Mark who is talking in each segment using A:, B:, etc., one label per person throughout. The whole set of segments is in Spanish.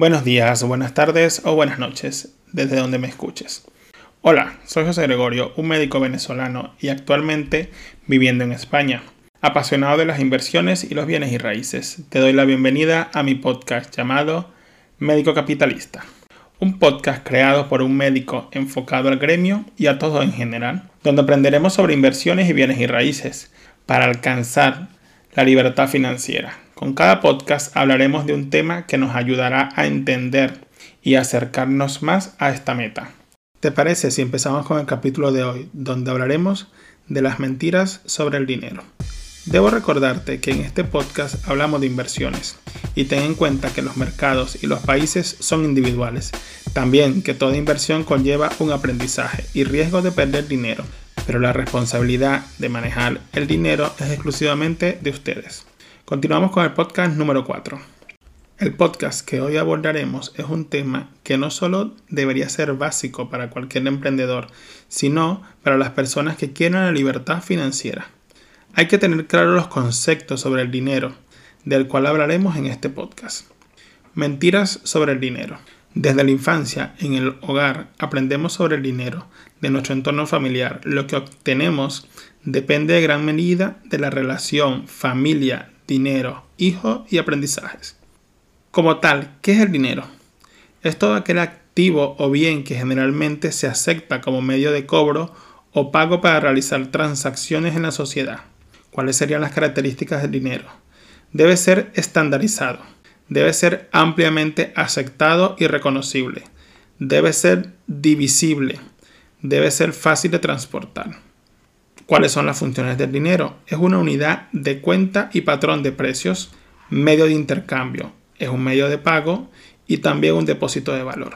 A: Buenos días, buenas tardes o buenas noches, desde donde me escuches. Hola, soy José Gregorio, un médico venezolano y actualmente viviendo en España. Apasionado de las inversiones y los bienes y raíces, te doy la bienvenida a mi podcast llamado Médico Capitalista. Un podcast creado por un médico enfocado al gremio y a todo en general, donde aprenderemos sobre inversiones y bienes y raíces para alcanzar la libertad financiera. Con cada podcast hablaremos de un tema que nos ayudará a entender y acercarnos más a esta meta. ¿Te parece si empezamos con el capítulo de hoy, donde hablaremos de las mentiras sobre el dinero? Debo recordarte que en este podcast hablamos de inversiones y ten en cuenta que los mercados y los países son individuales. También que toda inversión conlleva un aprendizaje y riesgo de perder dinero, pero la responsabilidad de manejar el dinero es exclusivamente de ustedes. Continuamos con el podcast número 4. El podcast que hoy abordaremos es un tema que no solo debería ser básico para cualquier emprendedor, sino para las personas que quieren la libertad financiera. Hay que tener claros los conceptos sobre el dinero, del cual hablaremos en este podcast. Mentiras sobre el dinero. Desde la infancia, en el hogar, aprendemos sobre el dinero, de nuestro entorno familiar. Lo que obtenemos depende de gran medida de la relación familia, dinero, hijo y aprendizajes. Como tal, ¿qué es el dinero? Es todo aquel activo o bien que generalmente se acepta como medio de cobro o pago para realizar transacciones en la sociedad. ¿Cuáles serían las características del dinero? Debe ser estandarizado debe ser ampliamente aceptado y reconocible. Debe ser divisible. Debe ser fácil de transportar. ¿Cuáles son las funciones del dinero? Es una unidad de cuenta y patrón de precios, medio de intercambio, es un medio de pago y también un depósito de valor.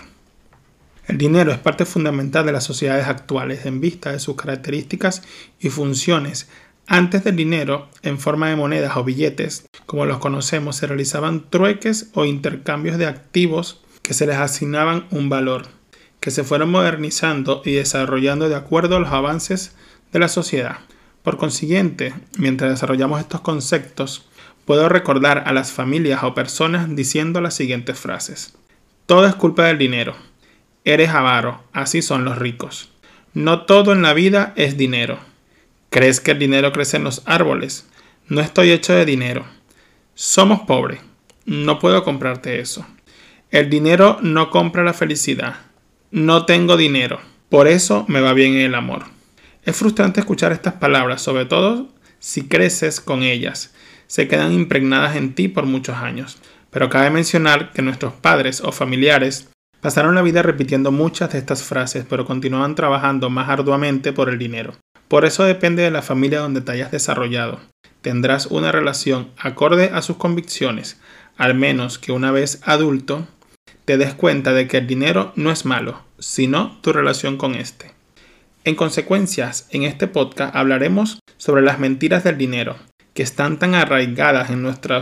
A: El dinero es parte fundamental de las sociedades actuales en vista de sus características y funciones antes del dinero, en forma de monedas o billetes, como los conocemos, se realizaban trueques o intercambios de activos que se les asignaban un valor, que se fueron modernizando y desarrollando de acuerdo a los avances de la sociedad. Por consiguiente, mientras desarrollamos estos conceptos, puedo recordar a las familias o personas diciendo las siguientes frases. Todo es culpa del dinero. Eres avaro, así son los ricos. No todo en la vida es dinero. ¿Crees que el dinero crece en los árboles? No estoy hecho de dinero. Somos pobres. No puedo comprarte eso. El dinero no compra la felicidad. No tengo dinero. Por eso me va bien el amor. Es frustrante escuchar estas palabras, sobre todo si creces con ellas. Se quedan impregnadas en ti por muchos años. Pero cabe mencionar que nuestros padres o familiares pasaron la vida repitiendo muchas de estas frases, pero continuaban trabajando más arduamente por el dinero. Por eso depende de la familia donde te hayas desarrollado. Tendrás una relación acorde a sus convicciones, al menos que una vez adulto te des cuenta de que el dinero no es malo, sino tu relación con éste. En consecuencias, en este podcast hablaremos sobre las mentiras del dinero, que están tan arraigadas en nuestro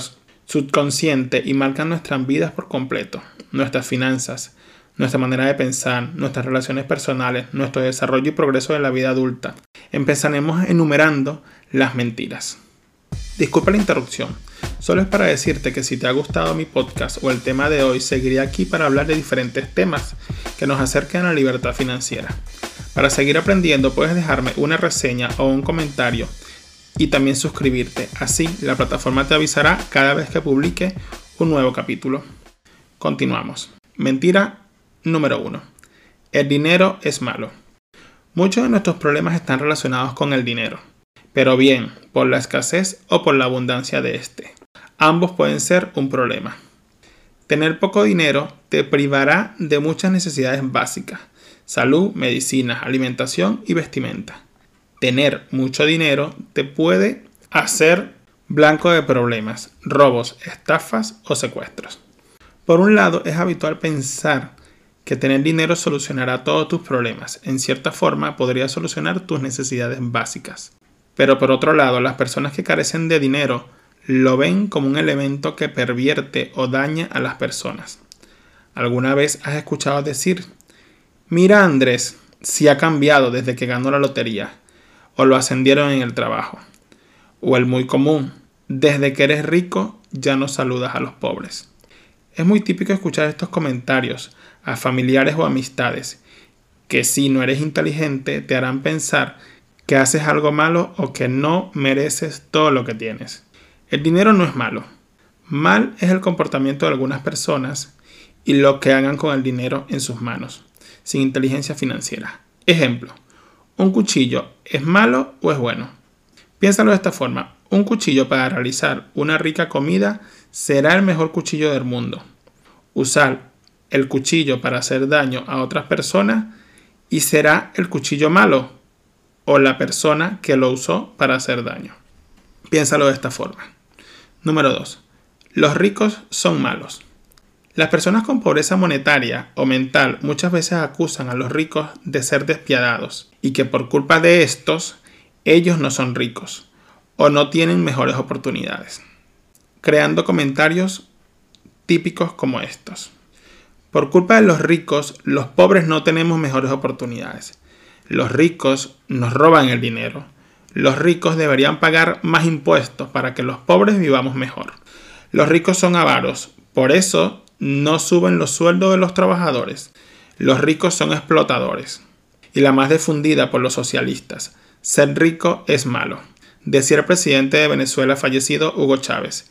A: subconsciente y marcan nuestras vidas por completo, nuestras finanzas, nuestra manera de pensar, nuestras relaciones personales, nuestro desarrollo y progreso de la vida adulta. Empezaremos enumerando las mentiras. Disculpa la interrupción, solo es para decirte que si te ha gustado mi podcast o el tema de hoy, seguiré aquí para hablar de diferentes temas que nos acerquen a la libertad financiera. Para seguir aprendiendo puedes dejarme una reseña o un comentario y también suscribirte, así la plataforma te avisará cada vez que publique un nuevo capítulo. Continuamos. Mentira Número 1. El dinero es malo. Muchos de nuestros problemas están relacionados con el dinero, pero bien por la escasez o por la abundancia de este. Ambos pueden ser un problema. Tener poco dinero te privará de muchas necesidades básicas, salud, medicina, alimentación y vestimenta. Tener mucho dinero te puede hacer blanco de problemas, robos, estafas o secuestros. Por un lado, es habitual pensar que tener dinero solucionará todos tus problemas. En cierta forma podría solucionar tus necesidades básicas. Pero por otro lado, las personas que carecen de dinero lo ven como un elemento que pervierte o daña a las personas. ¿Alguna vez has escuchado decir, mira Andrés, si ha cambiado desde que ganó la lotería, o lo ascendieron en el trabajo? O el muy común, desde que eres rico ya no saludas a los pobres. Es muy típico escuchar estos comentarios a familiares o amistades que si no eres inteligente te harán pensar que haces algo malo o que no mereces todo lo que tienes. El dinero no es malo. Mal es el comportamiento de algunas personas y lo que hagan con el dinero en sus manos, sin inteligencia financiera. Ejemplo, ¿un cuchillo es malo o es bueno? Piénsalo de esta forma. Un cuchillo para realizar una rica comida será el mejor cuchillo del mundo. Usar el cuchillo para hacer daño a otras personas y será el cuchillo malo o la persona que lo usó para hacer daño. Piénsalo de esta forma. Número 2. Los ricos son malos. Las personas con pobreza monetaria o mental muchas veces acusan a los ricos de ser despiadados y que por culpa de estos ellos no son ricos o no tienen mejores oportunidades, creando comentarios típicos como estos. Por culpa de los ricos, los pobres no tenemos mejores oportunidades. Los ricos nos roban el dinero. Los ricos deberían pagar más impuestos para que los pobres vivamos mejor. Los ricos son avaros, por eso no suben los sueldos de los trabajadores. Los ricos son explotadores. Y la más difundida por los socialistas. Ser rico es malo. Decía el presidente de Venezuela fallecido Hugo Chávez.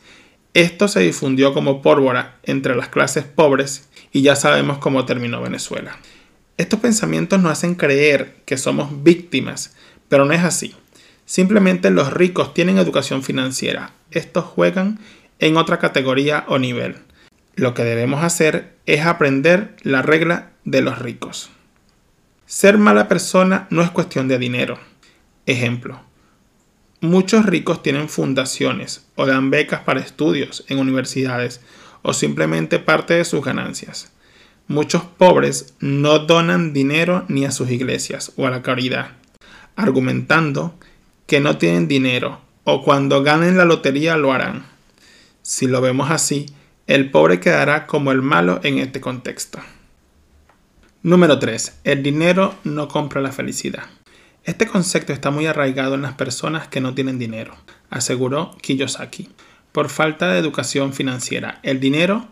A: Esto se difundió como pólvora entre las clases pobres y ya sabemos cómo terminó Venezuela. Estos pensamientos nos hacen creer que somos víctimas, pero no es así. Simplemente los ricos tienen educación financiera. Estos juegan en otra categoría o nivel lo que debemos hacer es aprender la regla de los ricos. Ser mala persona no es cuestión de dinero. Ejemplo. Muchos ricos tienen fundaciones o dan becas para estudios en universidades o simplemente parte de sus ganancias. Muchos pobres no donan dinero ni a sus iglesias o a la caridad, argumentando que no tienen dinero o cuando ganen la lotería lo harán. Si lo vemos así, el pobre quedará como el malo en este contexto. Número 3. El dinero no compra la felicidad. Este concepto está muy arraigado en las personas que no tienen dinero, aseguró Kiyosaki. Por falta de educación financiera, el dinero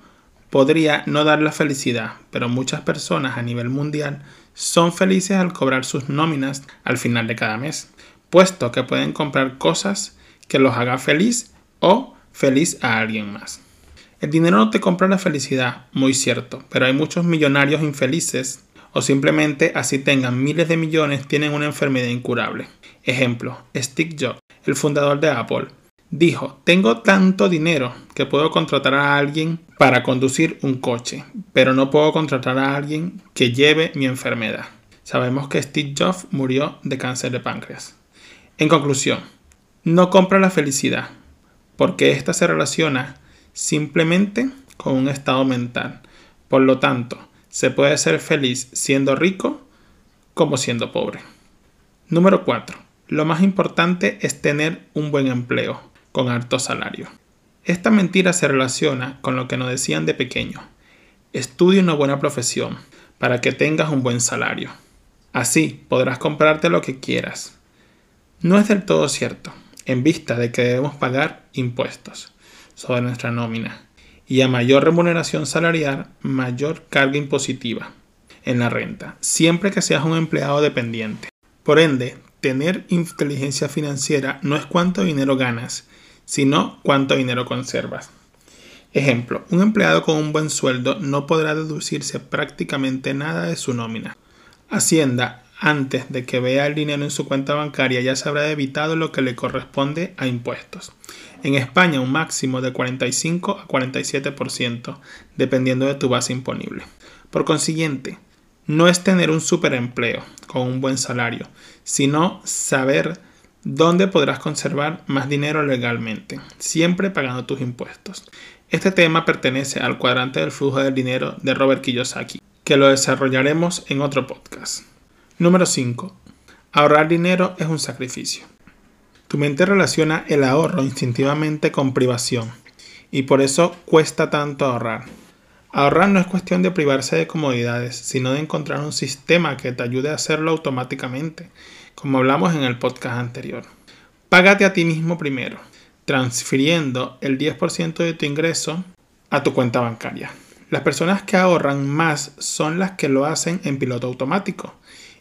A: podría no dar la felicidad, pero muchas personas a nivel mundial son felices al cobrar sus nóminas al final de cada mes, puesto que pueden comprar cosas que los haga feliz o feliz a alguien más. El dinero no te compra la felicidad, muy cierto, pero hay muchos millonarios infelices o simplemente así tengan miles de millones tienen una enfermedad incurable. Ejemplo, Steve Jobs, el fundador de Apple, dijo, tengo tanto dinero que puedo contratar a alguien para conducir un coche, pero no puedo contratar a alguien que lleve mi enfermedad. Sabemos que Steve Jobs murió de cáncer de páncreas. En conclusión, no compra la felicidad, porque ésta se relaciona simplemente con un estado mental. Por lo tanto, se puede ser feliz siendo rico como siendo pobre. Número 4. Lo más importante es tener un buen empleo con alto salario. Esta mentira se relaciona con lo que nos decían de pequeño. Estudia una buena profesión para que tengas un buen salario. Así podrás comprarte lo que quieras. No es del todo cierto, en vista de que debemos pagar impuestos sobre nuestra nómina. Y a mayor remuneración salarial, mayor carga impositiva en la renta, siempre que seas un empleado dependiente. Por ende, tener inteligencia financiera no es cuánto dinero ganas, sino cuánto dinero conservas. Ejemplo, un empleado con un buen sueldo no podrá deducirse prácticamente nada de su nómina. Hacienda, antes de que vea el dinero en su cuenta bancaria, ya se habrá evitado lo que le corresponde a impuestos. En España un máximo de 45 a 47%, dependiendo de tu base imponible. Por consiguiente, no es tener un superempleo con un buen salario, sino saber dónde podrás conservar más dinero legalmente, siempre pagando tus impuestos. Este tema pertenece al cuadrante del flujo del dinero de Robert Kiyosaki, que lo desarrollaremos en otro podcast. Número 5. Ahorrar dinero es un sacrificio. Tu mente relaciona el ahorro instintivamente con privación y por eso cuesta tanto ahorrar. Ahorrar no es cuestión de privarse de comodidades, sino de encontrar un sistema que te ayude a hacerlo automáticamente, como hablamos en el podcast anterior. Págate a ti mismo primero, transfiriendo el 10% de tu ingreso a tu cuenta bancaria. Las personas que ahorran más son las que lo hacen en piloto automático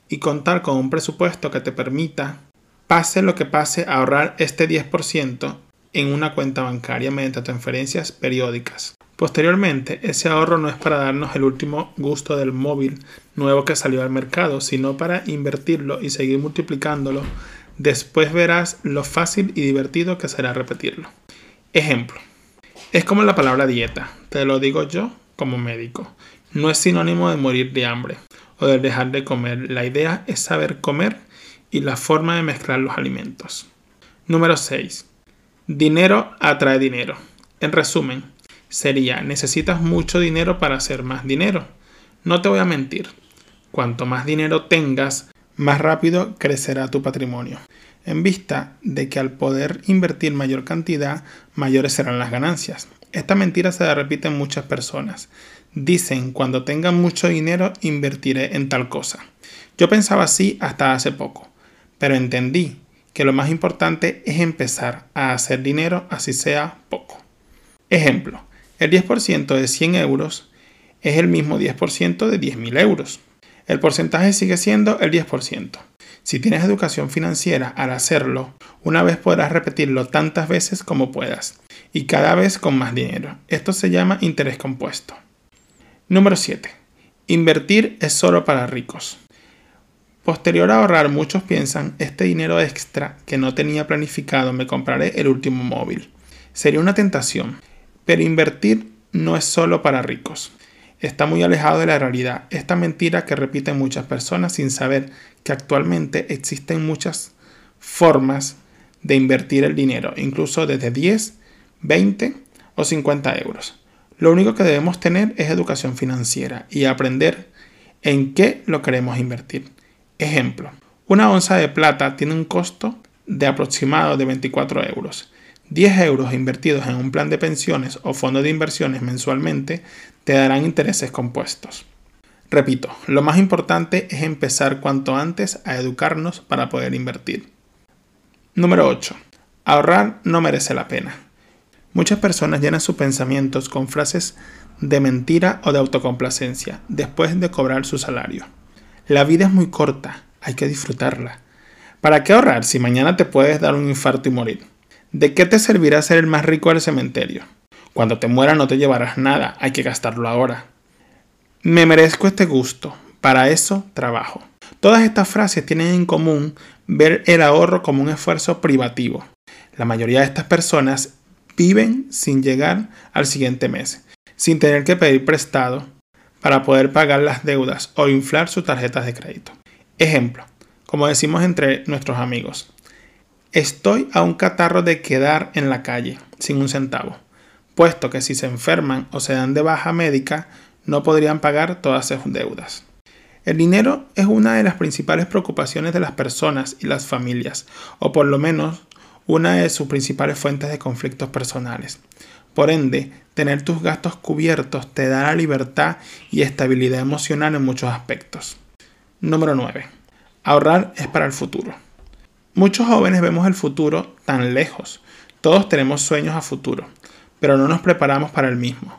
A: y contar con un presupuesto que te permita, pase lo que pase, ahorrar este 10% en una cuenta bancaria mediante transferencias periódicas. Posteriormente, ese ahorro no es para darnos el último gusto del móvil nuevo que salió al mercado, sino para invertirlo y seguir multiplicándolo. Después verás lo fácil y divertido que será repetirlo. Ejemplo. Es como la palabra dieta, te lo digo yo como médico. No es sinónimo de morir de hambre o de dejar de comer. La idea es saber comer y la forma de mezclar los alimentos. Número 6. Dinero atrae dinero. En resumen, sería necesitas mucho dinero para hacer más dinero. No te voy a mentir. Cuanto más dinero tengas, más rápido crecerá tu patrimonio. En vista de que al poder invertir mayor cantidad, mayores serán las ganancias. Esta mentira se repite en muchas personas. Dicen, cuando tenga mucho dinero, invertiré en tal cosa. Yo pensaba así hasta hace poco, pero entendí que lo más importante es empezar a hacer dinero así sea poco. Ejemplo, el 10% de 100 euros es el mismo 10% de 10.000 euros. El porcentaje sigue siendo el 10%. Si tienes educación financiera al hacerlo, una vez podrás repetirlo tantas veces como puedas y cada vez con más dinero. Esto se llama interés compuesto. Número 7. Invertir es solo para ricos. Posterior a ahorrar, muchos piensan, este dinero extra que no tenía planificado me compraré el último móvil. Sería una tentación, pero invertir no es solo para ricos. Está muy alejado de la realidad. Esta mentira que repiten muchas personas sin saber que actualmente existen muchas formas de invertir el dinero, incluso desde 10, 20 o 50 euros. Lo único que debemos tener es educación financiera y aprender en qué lo queremos invertir. Ejemplo, una onza de plata tiene un costo de aproximado de 24 euros. 10 euros invertidos en un plan de pensiones o fondo de inversiones mensualmente te darán intereses compuestos. Repito, lo más importante es empezar cuanto antes a educarnos para poder invertir. Número 8. Ahorrar no merece la pena. Muchas personas llenan sus pensamientos con frases de mentira o de autocomplacencia después de cobrar su salario. La vida es muy corta, hay que disfrutarla. ¿Para qué ahorrar si mañana te puedes dar un infarto y morir? ¿De qué te servirá ser el más rico del cementerio? Cuando te mueras no te llevarás nada, hay que gastarlo ahora. Me merezco este gusto, para eso trabajo. Todas estas frases tienen en común ver el ahorro como un esfuerzo privativo. La mayoría de estas personas viven sin llegar al siguiente mes, sin tener que pedir prestado para poder pagar las deudas o inflar sus tarjetas de crédito. Ejemplo, como decimos entre nuestros amigos, estoy a un catarro de quedar en la calle sin un centavo, puesto que si se enferman o se dan de baja médica no podrían pagar todas sus deudas. El dinero es una de las principales preocupaciones de las personas y las familias, o por lo menos una de sus principales fuentes de conflictos personales. Por ende, tener tus gastos cubiertos te da la libertad y estabilidad emocional en muchos aspectos. Número 9. Ahorrar es para el futuro. Muchos jóvenes vemos el futuro tan lejos. Todos tenemos sueños a futuro, pero no nos preparamos para el mismo.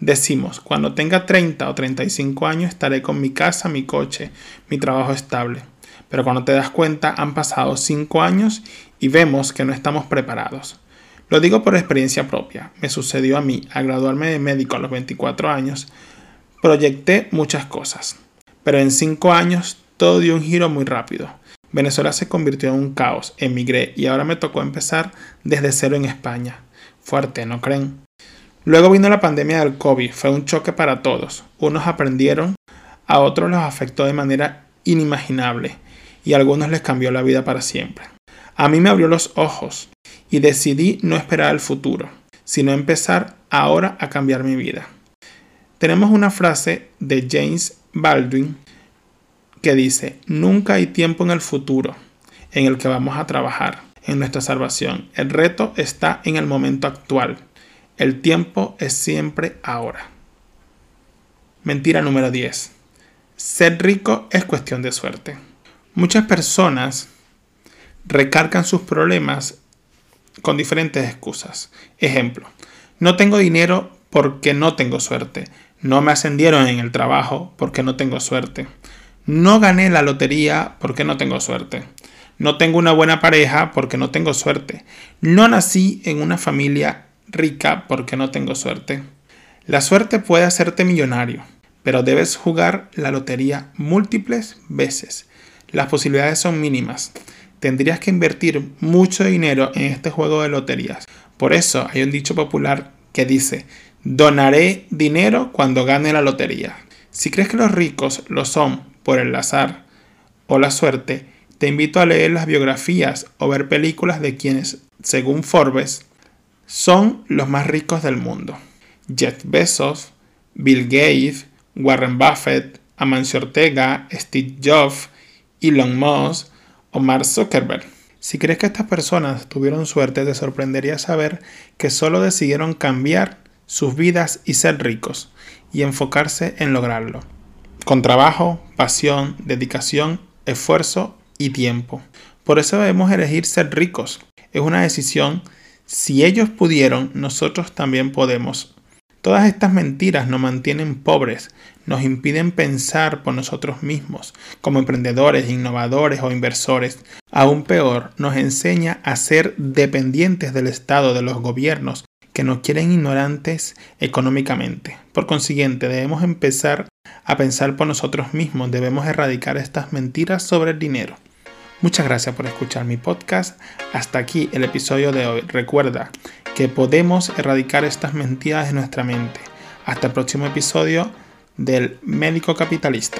A: Decimos, cuando tenga 30 o 35 años estaré con mi casa, mi coche, mi trabajo estable. Pero cuando te das cuenta han pasado 5 años y vemos que no estamos preparados. Lo digo por experiencia propia. Me sucedió a mí, al graduarme de médico a los 24 años, proyecté muchas cosas. Pero en 5 años todo dio un giro muy rápido. Venezuela se convirtió en un caos, emigré y ahora me tocó empezar desde cero en España. Fuerte, ¿no creen? Luego vino la pandemia del COVID, fue un choque para todos. Unos aprendieron, a otros los afectó de manera inimaginable y a algunos les cambió la vida para siempre. A mí me abrió los ojos y decidí no esperar al futuro, sino empezar ahora a cambiar mi vida. Tenemos una frase de James Baldwin que dice, nunca hay tiempo en el futuro en el que vamos a trabajar en nuestra salvación. El reto está en el momento actual. El tiempo es siempre ahora. Mentira número 10. Ser rico es cuestión de suerte. Muchas personas recargan sus problemas con diferentes excusas. Ejemplo, no tengo dinero porque no tengo suerte. No me ascendieron en el trabajo porque no tengo suerte. No gané la lotería porque no tengo suerte. No tengo una buena pareja porque no tengo suerte. No nací en una familia rica porque no tengo suerte. La suerte puede hacerte millonario, pero debes jugar la lotería múltiples veces. Las posibilidades son mínimas. Tendrías que invertir mucho dinero en este juego de loterías. Por eso hay un dicho popular que dice, donaré dinero cuando gane la lotería. Si crees que los ricos lo son por el azar o la suerte, te invito a leer las biografías o ver películas de quienes, según Forbes, son los más ricos del mundo. Jeff Bezos, Bill Gates, Warren Buffett, Amancio Ortega, Steve Jobs, Elon Musk o Mark Zuckerberg. Si crees que estas personas tuvieron suerte, te sorprendería saber que solo decidieron cambiar sus vidas y ser ricos y enfocarse en lograrlo. Con trabajo, pasión, dedicación, esfuerzo y tiempo. Por eso debemos elegir ser ricos. Es una decisión. Si ellos pudieron, nosotros también podemos. Todas estas mentiras nos mantienen pobres, nos impiden pensar por nosotros mismos, como emprendedores, innovadores o inversores. Aún peor, nos enseña a ser dependientes del Estado, de los gobiernos, que nos quieren ignorantes económicamente. Por consiguiente, debemos empezar a pensar por nosotros mismos, debemos erradicar estas mentiras sobre el dinero. Muchas gracias por escuchar mi podcast. Hasta aquí el episodio de hoy. Recuerda que podemos erradicar estas mentiras de nuestra mente. Hasta el próximo episodio del Médico Capitalista.